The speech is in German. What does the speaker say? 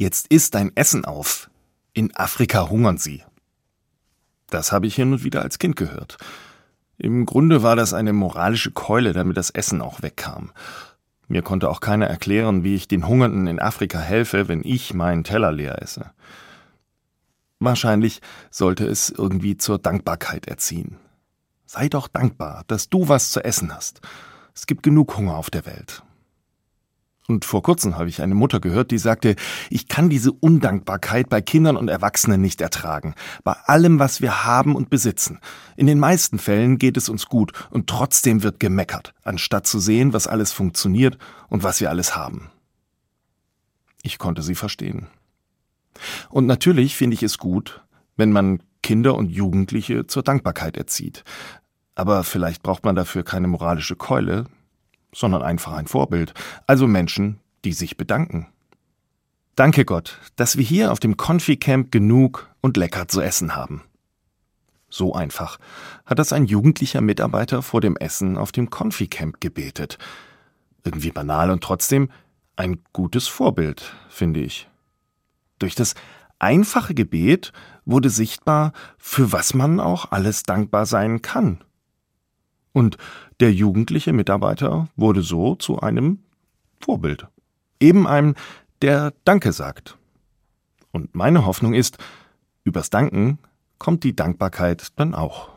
Jetzt isst dein Essen auf. In Afrika hungern sie. Das habe ich hin und wieder als Kind gehört. Im Grunde war das eine moralische Keule, damit das Essen auch wegkam. Mir konnte auch keiner erklären, wie ich den Hungernden in Afrika helfe, wenn ich meinen Teller leer esse. Wahrscheinlich sollte es irgendwie zur Dankbarkeit erziehen. Sei doch dankbar, dass du was zu essen hast. Es gibt genug Hunger auf der Welt. Und vor kurzem habe ich eine Mutter gehört, die sagte, ich kann diese Undankbarkeit bei Kindern und Erwachsenen nicht ertragen. Bei allem, was wir haben und besitzen. In den meisten Fällen geht es uns gut und trotzdem wird gemeckert, anstatt zu sehen, was alles funktioniert und was wir alles haben. Ich konnte sie verstehen. Und natürlich finde ich es gut, wenn man Kinder und Jugendliche zur Dankbarkeit erzieht. Aber vielleicht braucht man dafür keine moralische Keule, sondern einfach ein Vorbild, also Menschen, die sich bedanken. Danke Gott, dass wir hier auf dem Confi-Camp genug und lecker zu essen haben. So einfach hat das ein jugendlicher Mitarbeiter vor dem Essen auf dem Confi-Camp gebetet. Irgendwie banal und trotzdem ein gutes Vorbild, finde ich. Durch das einfache Gebet wurde sichtbar, für was man auch alles dankbar sein kann. Und der jugendliche Mitarbeiter wurde so zu einem Vorbild. Eben einem, der Danke sagt. Und meine Hoffnung ist, übers Danken kommt die Dankbarkeit dann auch.